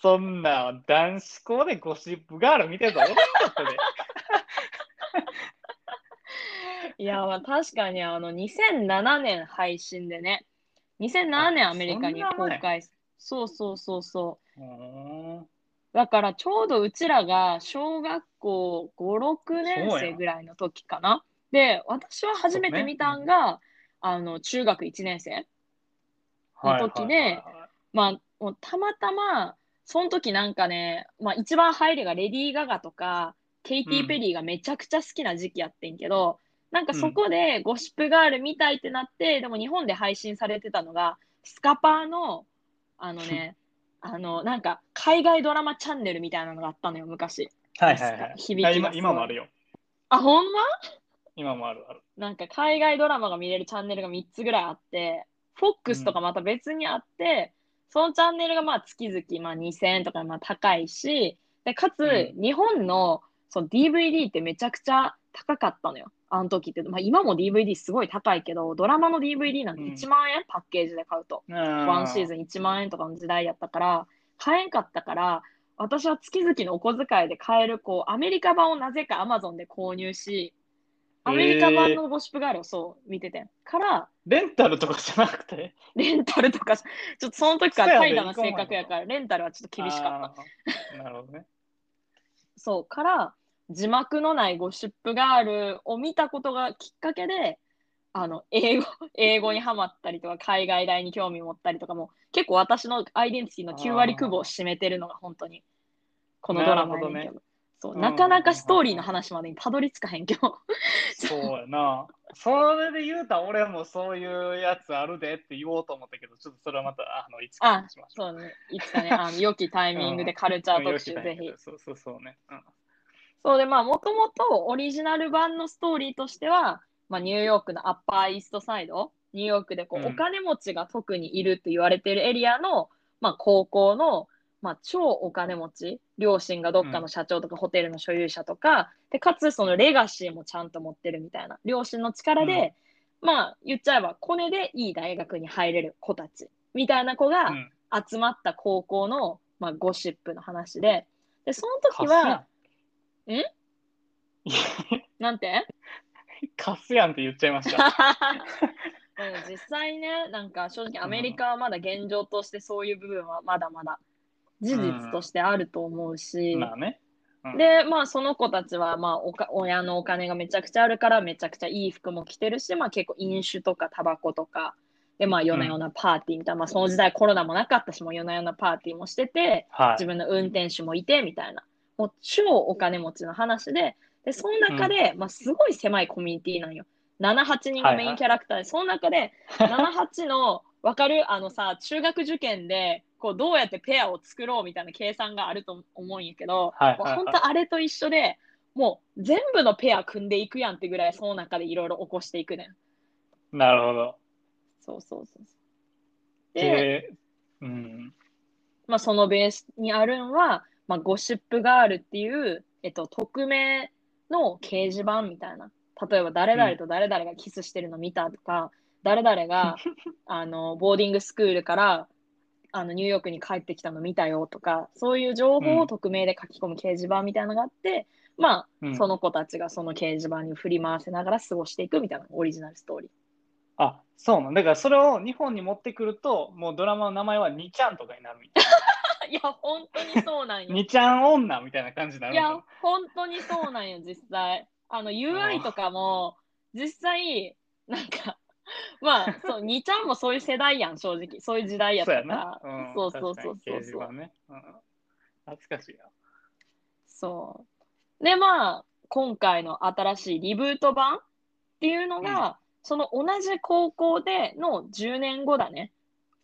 S1: そんな男子校でゴシップガール見てると思わなかったで。
S2: いや、まあ確かにあの2007年配信でね、2007年アメリカに公開。そうそうそうそう。だからちょうどうちらが小学校5、6年生ぐらいの時かな。で、私は初めて見たんが、あの中学1年生。の時で
S1: はいはいはいはい
S2: まあ、もうたまたま、その時なんかね、まあ一番入りがレディー・ガガとか、ケイティ・ペリーがめちゃくちゃ好きな時期やってんけど、なんかそこでゴシップガール見たいってなって、でも日本で配信されてたのが、スカパーの、あのね、あの、なんか海外ドラマチャンネルみたいなのがあったのよ、昔。
S1: はいはいはい。
S2: 響き
S1: 今今もあるよ。
S2: あ、ほんま？
S1: 今もあるある。
S2: なんか海外ドラマが見れるチャンネルが3つぐらいあって、FOX とかまた別にあって、そのチャンネルがまあ月々まあ2000円とかまあ高いし、でかつ
S1: う
S2: 日本のその DVD ってめちゃくちゃ高かったのよ。あの時って。まあ今も DVD すごい高いけど、ドラマの DVD なんて1万円、パッケージで買うと。ワ
S1: ワ
S2: ンシーズン1万円とかの時代やったから、買えんかったから、私は月々のお小遣いで買える、こう、アメリカ版をなぜか Amazon で購入し、アメリカ版のゴシップガールをそう見ててん。から、
S1: レンタルとかじゃなくて？
S2: レンタルとか、ちょっとその時から怠惰な性格やから、レンタルはちょっと厳しかった。
S1: た。なるほどね。
S2: そう、から、字幕のないゴシップガールを見たことがきっかけで、あの、英語、英語にハマったりとか、海外大に興味持ったりとかも、結構私のアイデンティティの9割9分を占めてるのが本当に、このドラマやねんけど。
S1: なるほど
S2: そう
S1: うん
S2: なかなかストーリーの話までにたどり着かへんけど。
S1: そうやな。それで言うたら俺もそういうやつあるでって言おうと思ったけど、ちょっとそれはまた あのいつかにしましょう。
S2: そうね、いつかね、あの 良きタイミングでカルチャー特集、
S1: うん
S2: ぜひ。
S1: そうそうそうね。うん
S2: そうで、まあ、もともとオリジナル版のストーリーとしては、まあ、ニューヨークのアッパーイーストサイド、ニューヨークでこう、
S1: うん
S2: お金持ちが特にいるって言われてるエリアの、まあ、高校の、まあ、超お金持ち、両親がどっかの社長とかホテルの所有者とか、でかつそのレガシーもちゃんと持ってるみたいな、両親の力で、まあ、言っちゃえば、コネでいい大学に入れる子たち、みたいな子が
S1: うん。
S2: 集まった高校の、まあ、ゴシップの話で、で、その時は、
S1: ん。
S2: なんて？
S1: カスやんって言っちゃいました。
S2: 実際ね、なんか正直アメリカはまだ現状としてそういう部分はまだまだ事実としてあると思うし、
S1: まあね。うん、
S2: で、まあその子たちはまあおか親のお金がめちゃくちゃあるからめちゃくちゃいい服も着てるし、まあ結構飲酒とかタバコとか、でまあ夜な夜なパーティーみたいな、まあその時代コロナもなかったし、もう夜な夜なパーティーもしてて、
S1: はい。
S2: 自分の運転手もいてみたいな、もう超お金持ちの話で、で、その中で、まあすごい狭いコミュニティなんよ。7、8人がメインキャラクターで、その中で、7、8の、わかる？あのさ、中学受験で、こう、どうやってペアを作ろうみたいな計算があると思うんやけど、
S1: はいはいはい
S2: 本当あれと一緒で、もう全部のペア組んでいくやんってぐらい、その中でいろいろ起こしていくねん。
S1: なるほど。
S2: そうそうそう。で、
S1: で、うん。
S2: まあ、そのベースにあるんは、まあ、ゴシップガールっていう、えっと、匿名の掲示板みたいな。例えば、誰々と誰々がキスしてるの見たとか、誰々が あのボーディングスクールからあのニューヨークに帰ってきたの見たよとか、そういう情報を匿名で書き込む掲示板みたいなのがあって、まあ、
S1: うん
S2: その子たちがその掲示板に振り回せながら過ごしていくみたいなオリジナルストーリー。
S1: あ、そうなんだからそれを日本に持ってくると、もうドラマの名前はにちゃんとかになるみたい
S2: いや、本当にそうなん
S1: な。
S2: よ。
S1: にちゃん女みたいな感じにないる
S2: や
S1: のか、
S2: 本当にそうなんよ、実際。あの、UI とかも、実際、なんか、まあ、そう、2ちゃんもそういう世代やん、正直。そういう時代やったか
S1: そう。うん、
S2: そうそうそうそう
S1: 板ね。うん、懐かしいな。
S2: そう。で、まあ、今回の新しいリブート版っていうのが、その同じ高校での10年後だね。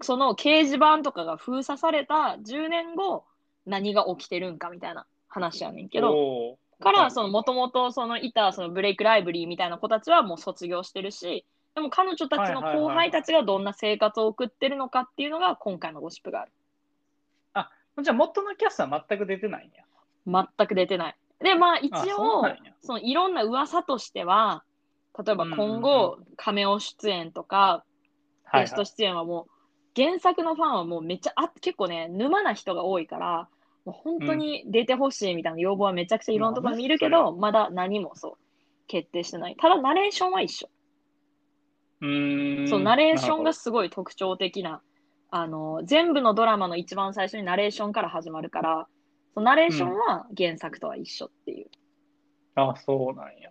S2: その掲示板とかが封鎖された10年後、何が起きてるんかみたいな話やねんけど、から、そのもともとそのいたそのブレイクライブリーみたいな子たちはもう卒業してるし、でも彼女たちの後輩たちがどんな生活を送ってるのかっていうのが今回のゴシップがある。
S1: じゃあ元のキャストは全く出てないんや。
S2: 全く出てない。で、まあ一応そのいろんな噂としては、例えば今
S1: うんうん
S2: 後、カメオ出演とか、
S1: はい、
S2: ゲスト出演はもう、原作のファンはもうめっちゃ、あ結構ね、沼な人が多いから、もう本当に出てほしいみたいな要望はめちゃくちゃいろんなところに見るけ
S1: まあ
S2: ど、まだ何もそう、決定してない。ただ、ナレーションは一緒。
S1: うーん。
S2: そう、ナレーションがすごい特徴的な、あの、全部のドラマの一番最初にナレーションから始まるから、そのナレーションは原作とは一緒っていう。
S1: ほどあ、そうなんや。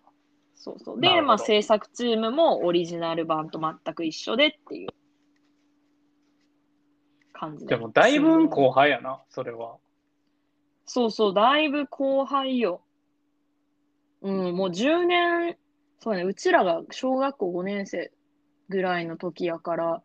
S2: そうそう。で、まあ制作チームもオリジナル版と全く一緒でっていう感じ
S1: でもだいぶ後輩やな、それは。
S2: そうそう、だいぶ後輩よ。うん、もう10年そうね、うちらが小学校5年生ぐらいの時やから、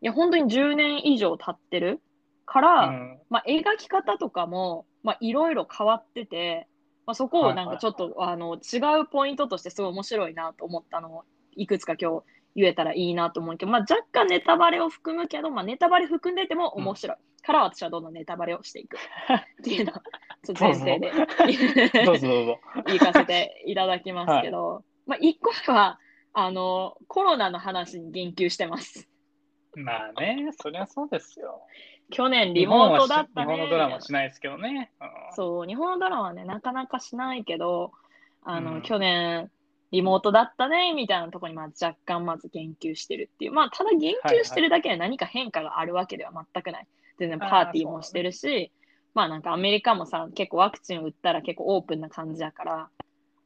S2: いや、本当に10年以上経ってるから、
S1: うん。
S2: まあ、描き方とかも、まあ、いろいろ変わってて、まあ、そこをなんかちょっと、あの違うポイントとしてすごい面白いなと思ったのをいくつか今日言えたらいいなと思うけど、まあ、若干ネタバレを含むけど、まあ、ネタバレ含んでても面白い、から私はどんどんネタバレをしていく。っていうのを前提で。
S1: どうぞどうぞ。
S2: 言いかせていただきますけど、まあ、一個目はあのコロナの話に言及してます。
S1: まあね、そりゃそうですよ。
S2: 去年リモートだったね。
S1: 日本のドラマはしないですけどね。うん
S2: そう、日本のドラマはね、なかなかしないけど、あの、
S1: うん
S2: 去年、リモートだったね、みたいなところに、まあ、若干まず言及してるっていう。まあ、ただ言及してるだけで何か変化があるわけでは全くない。全然パーティーもしてるし、まあなんかアメリカもさ、結構ワクチン打ったら結構オープンな感じやから、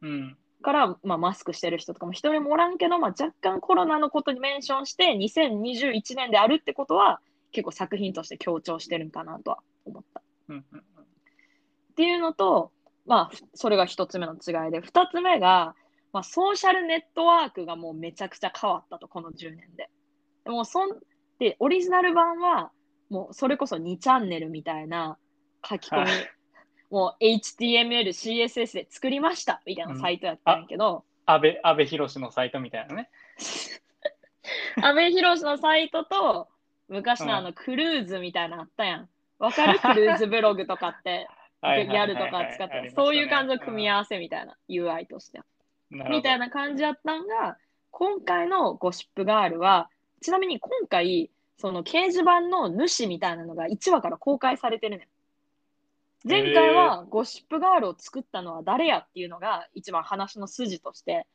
S1: うん。
S2: から、まあ、マスクしてる人とかも一人もおらんけど、まあ、若干コロナのことにメンションして、2021年であるってことは、結構作品として強調してるんかなとは思った。
S1: うんうん
S2: っていうのと、まあ、それが一つ目の違いで、二つ目が、まあ、ソーシャルネットワークがもうめちゃくちゃ変わったと、この10年で。でもそんで、オリジナル版は、もうそれこそ2チャンネルみたいな書き込み、もう HTML、CSS で作りましたみたいなサイトやったんやけど、
S1: 安倍、安倍博のサイトみたいなね。
S2: 阿部寛のサイトと、昔のあのクルーズみたいなのあったやん。わかるクルーズブログとかって、ギャルとか使ってそういう感じの組み合わせみたいな、UI として。みたいな感じやったんが、今回のゴシップガールは、ちなみに今回、その掲示板の主みたいなのが1話から公開されてるねん。前回はゴシップガールを作ったのは誰やっていうのが一番話の筋として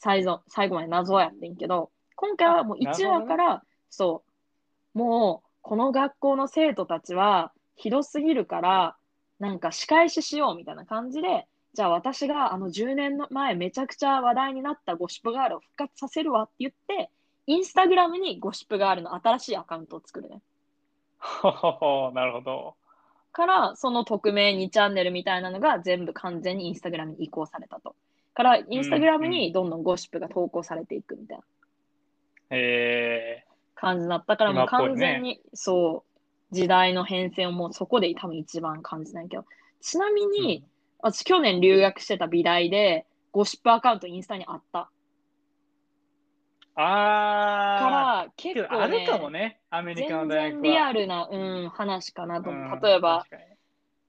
S2: 最後最後まで謎やってんけど、今回はもう1話から、そう、もうこの学校の生徒たちはひどすぎるから、なんか仕返ししようみたいな感じで、じゃあ私があの10年の前めちゃくちゃ話題になったゴシップガールを復活させるわって言って、インスタグラムにゴシップガールの新しいアカウントを作るね。
S1: なるほど。
S2: から、その匿名2チャンネルみたいなのが全部完全にインスタグラムに移行されたと。から、インスタグラムにどんどんゴシップが投稿されていくみたいな
S1: え
S2: 感じだったから、もう完全に、そう、時代の変遷をもうそこで多分一番感じないけど、ちなみ
S1: ー、
S2: に、私去年留学してた美大で、ゴシップアカウントインスタにあった
S1: あー。
S2: から、
S1: け
S2: 結構ね
S1: どあるかもね、アメリカの
S2: 全
S1: 大学は。
S2: 然リアルな、うん、話かなと思う。
S1: うん
S2: 例えば、
S1: 確かに。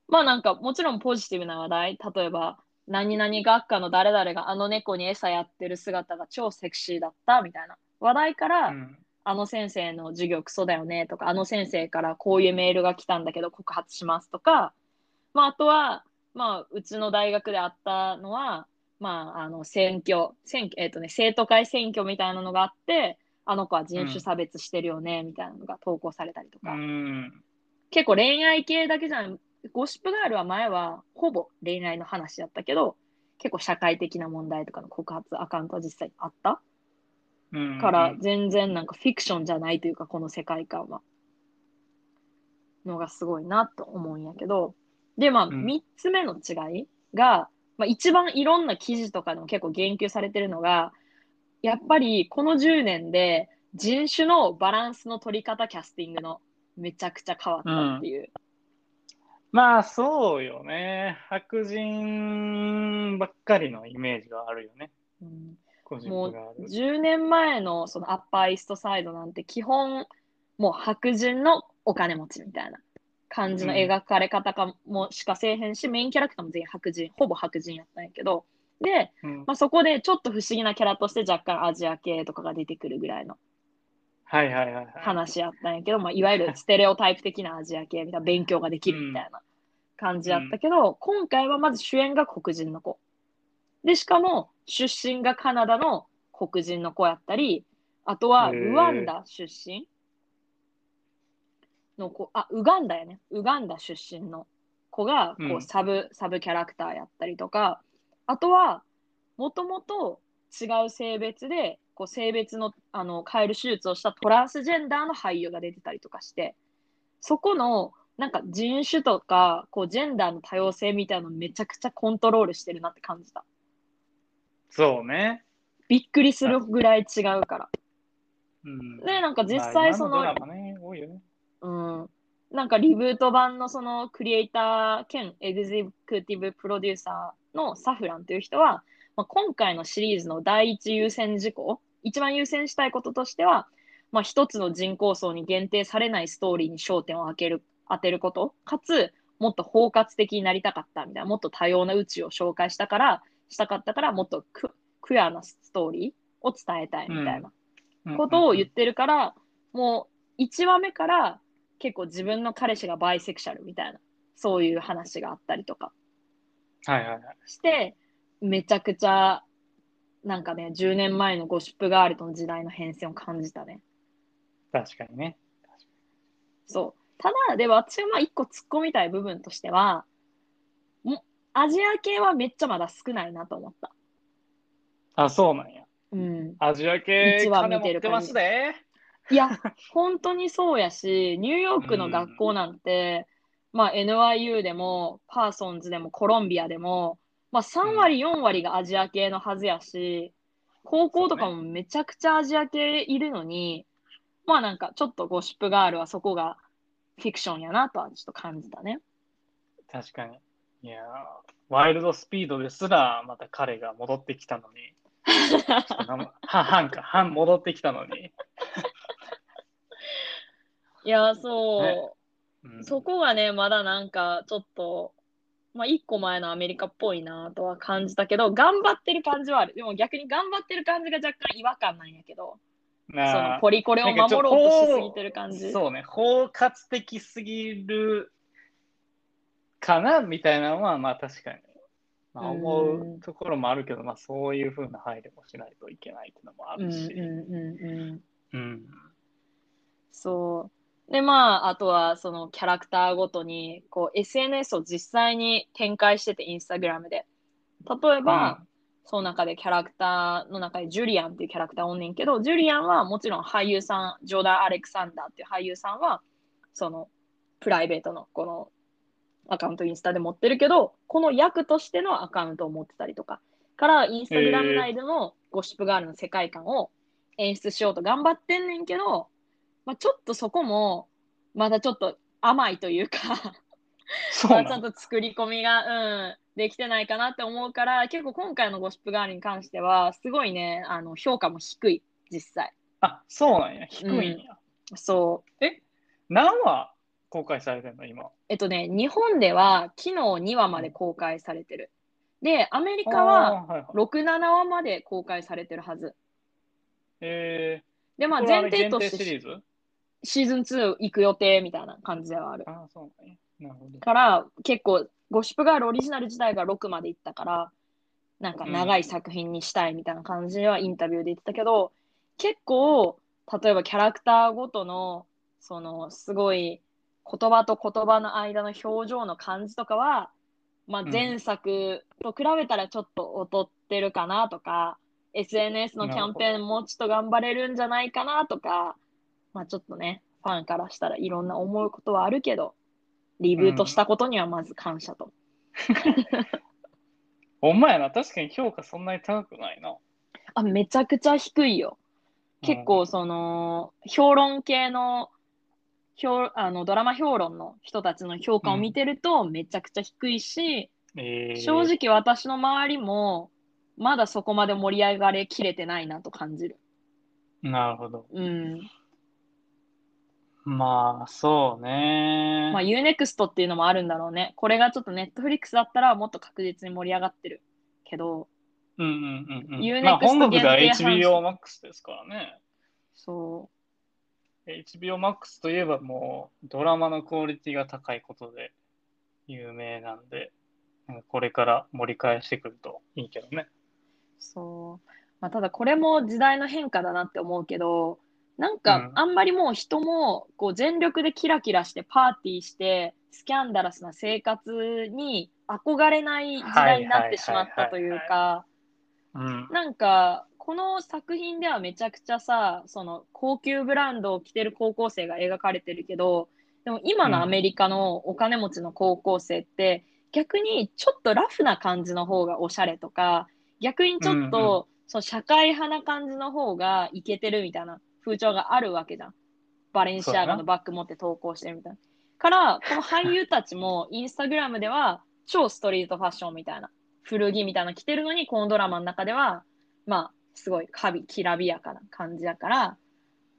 S2: まあなんかもちろんポジティブな話題、例えば、何々学科の誰々があの猫に餌やってる姿が超セクシーだったみたいな。話題から、
S1: うん。
S2: あの先生の授業クソだよねとか、あの先生からこういうメールが来たんだけど告発しますとか、まああとは、まあうちの大学であったのは、まああの選挙、選挙、えっ、とね、生徒会選挙みたいなのがあって、あの子は人種差別してるよね、みたいなのが投稿されたりと
S1: う
S2: か、
S1: ん。
S2: 結構恋愛系だけじゃん、ゴシップガールは前はほぼ恋愛の話だったけど、結構社会的な問題とかの告発アカウントは実際あった？
S1: うん。
S2: から全然なんかフィクションじゃないというかこの世界観は。のがすごいなと思うんやけど。でまあ
S1: うん。
S2: 3つ目の違いが、まあ、一番いろんな記事とかでも結構言及されてるのがやっぱりこの10年で人種のバランスの取り方キャスティングのめちゃくちゃ変わったっていう、
S1: まあそうよね。白人ばっかりのイメージはあるよね。
S2: うんもう
S1: がある。
S2: 10年前のそのアッパーイーストサイドなんて基本もう白人のお金持ちみたいな感じの描かれ方かもしかせえへんし、メインキャラクターも全員白人ほぼ白人やったんやけど。で、
S1: うん。
S2: まあ、そこでちょっと不思議なキャラとして若干アジア系とかが出てくるぐらいの
S1: はいはいはいはい。
S2: 話やったんやけど、まあ、いわゆるステレオタイプ的なアジア系みたいな勉強ができるみたいな感じやったけど、今回はまず主演が黒人の子。でしかも出身がカナダの黒人の子やったりあとはルワンダ出身の子あウガンダやねウガンダ出身の子がこ
S1: うん
S2: うサブ、サブキャラクターやったりとかあとはもともと違う性別でこう性別のあの変える手術をしたトランスジェンダーの俳優が出てたりとかしてそこのなんか人種とかこうジェンダーの多様性みたいなのめちゃくちゃコントロールしてるなって感じた。
S1: そうね。
S2: びっくりするぐらい違うから。
S1: うん。
S2: で、なんか実際その、
S1: まあね、多いよね。
S2: うん、なん。かリブート版のそのクリエイター兼エグゼクティブプロデューサーのサフランという人は、まあ、今回のシリーズの第一優先事項、一番優先したいこととしては、まあ、一つの人口層に限定されないストーリーに焦点を当てる当てること、かつ、もっと包括的になりたかったみたいな、もっと多様な宇宙を紹介したから、したかったから、もっとククアなストーリーを伝えたいみたいな。ことを言ってるから、もう1話目から結構自分の彼氏がバイセクシャルみたいな、そういう話があったりとか
S1: はいはいはい。
S2: して、めちゃくちゃ、なんかね、10年前のゴシップガールとの時代の変遷を感じたね。
S1: 確かにね。
S2: そう。ただ、でも私はまあ一個突っ込みたい部分としては、もアジア系はめっちゃまだ少ないなと思った。
S1: あ、そうなんや。
S2: うん。
S1: アジア系
S2: 一話
S1: 金持って
S2: 見てる感じ
S1: ますで。
S2: いや、本当にそうやし、ニューヨークの学校なんて、まあ NYU でも、パーソンズでも、コロンビアでも、まあ3割、4割がアジア系のはずやし、高校とかもめちゃくちゃアジア系いるのに、まあなんかちょっとゴシップガールはそこがフィクションやなとはちょっと感じたね。
S1: 確かに。いやーワイルドスピードですら、また彼が戻ってきたのに。半か、半戻ってきたのに。
S2: いや、そう。
S1: ねうん
S2: そこがね、まだなんかちょっと、まあ、一個前のアメリカっぽいなとは感じたけど、頑張ってる感じはある。でも逆に頑張ってる感じが若干違和感なんやけど、そのポリコレを守ろうとしすぎてる感じ。
S1: そうね、包括的すぎるかなみたいなのは、まあ確かに、まあ、
S2: うん
S1: 思うところもあるけど、まあそういうふうな配慮もしないといけないっていうのもあ
S2: うんうん
S1: るし。
S2: うんうん。
S1: うん。
S2: そう。で、まあ、あとはそのキャラクターごとに、こう、SNS を実際に展開してて、インスタグラムで。例えば、その中でキャラクターの中でジュリアンっていうキャラクターおんねんけど、ジュリアンはもちろん俳優さん、ジョーダン・アレクサンダーっていう俳優さんは、そのプライベートのこのアカウントインスタで持ってるけど、この役としてのアカウントを持ってたりとか、からインスタグラム内でのゴシップガールの世界観を演出しようと頑張ってんねんけど、まあ、ちょっとそこもまだちょっと甘いというか、
S1: そう
S2: まあ、ちゃ
S1: なんの
S2: と作り込みが、うん、できてないかなって思うから、結構今回のゴシップガールに関しては、すごいね、あの評価も低い、実際。
S1: あ、そうなんや。低いんや。
S2: そう。
S1: 何話公開されてんの今？
S2: えっとね、日本では昨日2話まで公開されてる。で、アメリカは
S1: あーはいはい、
S2: 6、7話まで公開されてるはず。
S1: え
S2: で、
S1: ー、
S2: まあ前提として
S1: リーズ？
S2: シーズン2行く予定みたいな感じではある。
S1: あそうなんや。なるほど。
S2: から結構ゴシップガールオリジナル自体が6までいったからなんか長い作品にしたいみたいな感じではインタビューで言ってたけど、結構例えばキャラクターごとのそのすごい言葉と言葉の間の表情の感じとかは、まあ、
S1: うん
S2: 前作と比べたらちょっと劣ってるかなとか、SNS のキャンペーンもうちょっと頑張れるんじゃないかなとか、まあちょっとね、ファンからしたらいろんな思うことはあるけど、リブートしたことにはまず感謝と。
S1: ほんまやな。確かに評価そんなに高くないな。
S2: あ、めちゃくちゃ低いよ。結構その、評論系の、評あのドラマ評論の人たちの評価を見てるとめちゃくちゃ低いし、
S1: えー、
S2: 正直私の周りもまだそこまで盛り上がれきれてないなと感じる。
S1: なるほど。
S2: うん。
S1: まあ、そうね。
S2: まあ UNEXT っていうのもあるんだろうね。これがちょっと Netflix だったらもっと確実に盛り上がってるけど、
S1: うんうんうんうん。
S2: Unext
S1: まあ、本国では
S2: 限定配信
S1: HBO Max ですからね。
S2: そ
S1: HBO Max といえばもうドラマのクオリティが高いことで有名なんで、なんかこれから盛り返してくるといいけどね。
S2: う、そう。まあただこれも時代の変化だなって思うけど、なんか
S1: うん。
S2: あんまりもう人もこう全力でキラキラしてパーティーしてスキャンダラスな生活に憧れない時代になってしまったというか、
S1: うん。
S2: なんかこの作品ではめちゃくちゃさその高級ブランドを着てる高校生が描かれてるけどでも今のアメリカのお金持ちの高校生って、逆にちょっとラフな感じの方がおしゃれとか逆にちょっとその社会派な感じの方がイケてるみたいな風潮があるわけじゃん。バレンシアガのバッグ持って投稿してるみたいな。から、この俳優たちもインスタグラムでは超ストリートファッションみたいな、古着みたいなの着てるのに、このドラマの中では、まあ、すごいカビ、きらびやかな感じだから、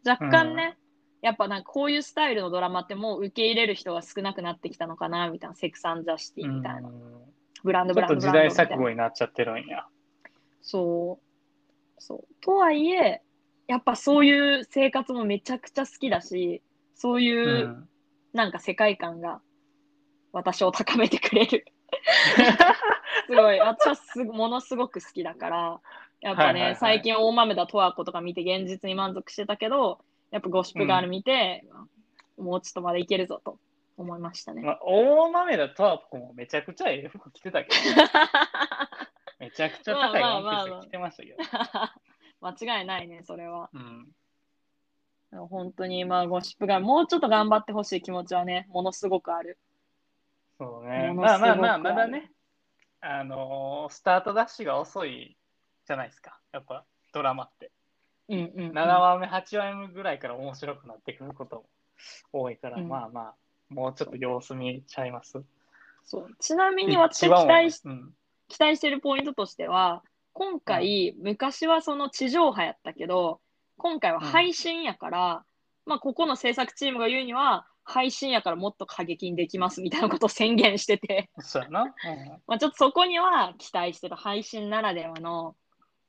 S2: 若干ね、やっぱなんかこういうスタイルのドラマってもう受け入れる人が少なくなってきたのかな、みたいな、セクサンザシティみたいな、
S1: うん
S2: ブランドブランドブラン
S1: 時代
S2: ドみたいな
S1: 錯誤になっちゃってるんや。
S2: そう。そう。とはいえ、やっぱそういう生活もめちゃくちゃ好きだし、そう
S1: う
S2: いう、
S1: ん。
S2: なんか世界観が私を高めてくれる。すごい、私はすものすごく好きだから、やっぱね、
S1: はいはいはい
S2: 最近大豆田十和子とか見て現実に満足してたけど、やっぱゴシップガール見て、もうちょっとまだいけるぞと思いましたね。
S1: まあ、大豆だとはこもめちゃくちゃええ服着てたけど、めちゃくちゃ高いワンピース着てましたけど。
S2: 間違いないね、それは。
S1: うん。
S2: 本当に、まあ、ゴシップガール、もうちょっと頑張ってほしい気持ちはね、ものすごくある。
S1: そうね。まあまあまあ、まだね、あのースタートダッシュが遅いじゃないですか。やっぱドラマって。
S2: うんうん、うん。
S1: 7話目、8話目ぐらいから面白くなってくることも多いから、
S2: うん
S1: まあまあ、もうちょっと様子見ちゃいます。
S2: そうちなみに私が期待し
S1: うん。
S2: 期待してるポイントとしては、今回、昔はその地上波やったけど、今回は配信やから、まあ、ここの制作チームが言うには、配信やからもっと過激にできますみたいなことを宣言してて、
S1: そうやな。うん
S2: まあ、ちょっとそこには期待してる配信ならではの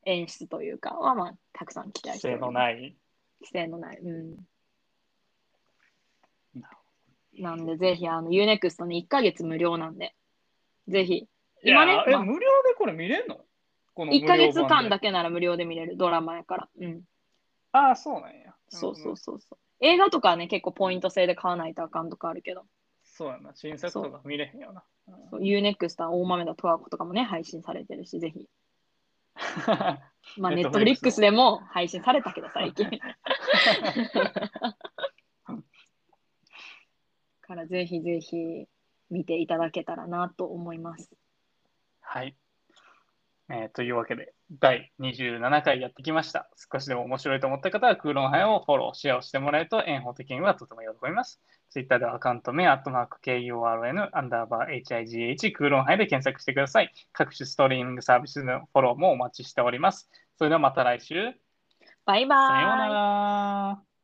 S2: 演出というかは、まあ、たくさん期待
S1: 規制
S2: してる。
S1: のない。
S2: 規制のない。うん。
S1: な
S2: んで、ぜひ、あの、UNEXT に1ヶ月無料なんで、ぜひ、今ね、
S1: え、
S2: まあ
S1: 無料でこれ見れんの？この無
S2: 1
S1: 料
S2: ヶ月間だ
S1: け。
S2: けなら無料で見れるドラマやから。うん。
S1: ああ、そうなんや。
S2: そうそう
S1: うん
S2: そうそう。映画とかはね、結構ポイント制で買わないとあかんとかあるけど、
S1: そうやな。新作とか見れへんよな。うん
S2: そう UNEXT は大豆田十和子とかもね、配信されてるし、ぜひ。まあ、ネットフリックスでも配信されたけど、最近。からぜひぜひ見ていただけたらなと思います。
S1: はい。えーというわけで、第27回やってきました。少しでも面白いと思った方は、クーロンハイをフォロー、シェアをしてもらえると、炎法的にはとても喜びます。Twitter ではアカウント名、アットマーク KURN、アンダーバー HIGH、クーロンハイで検索してください。各種ストリーミングサービスのフォローもお待ちしております。それではまた来週。
S2: バイバーイ
S1: さようなら。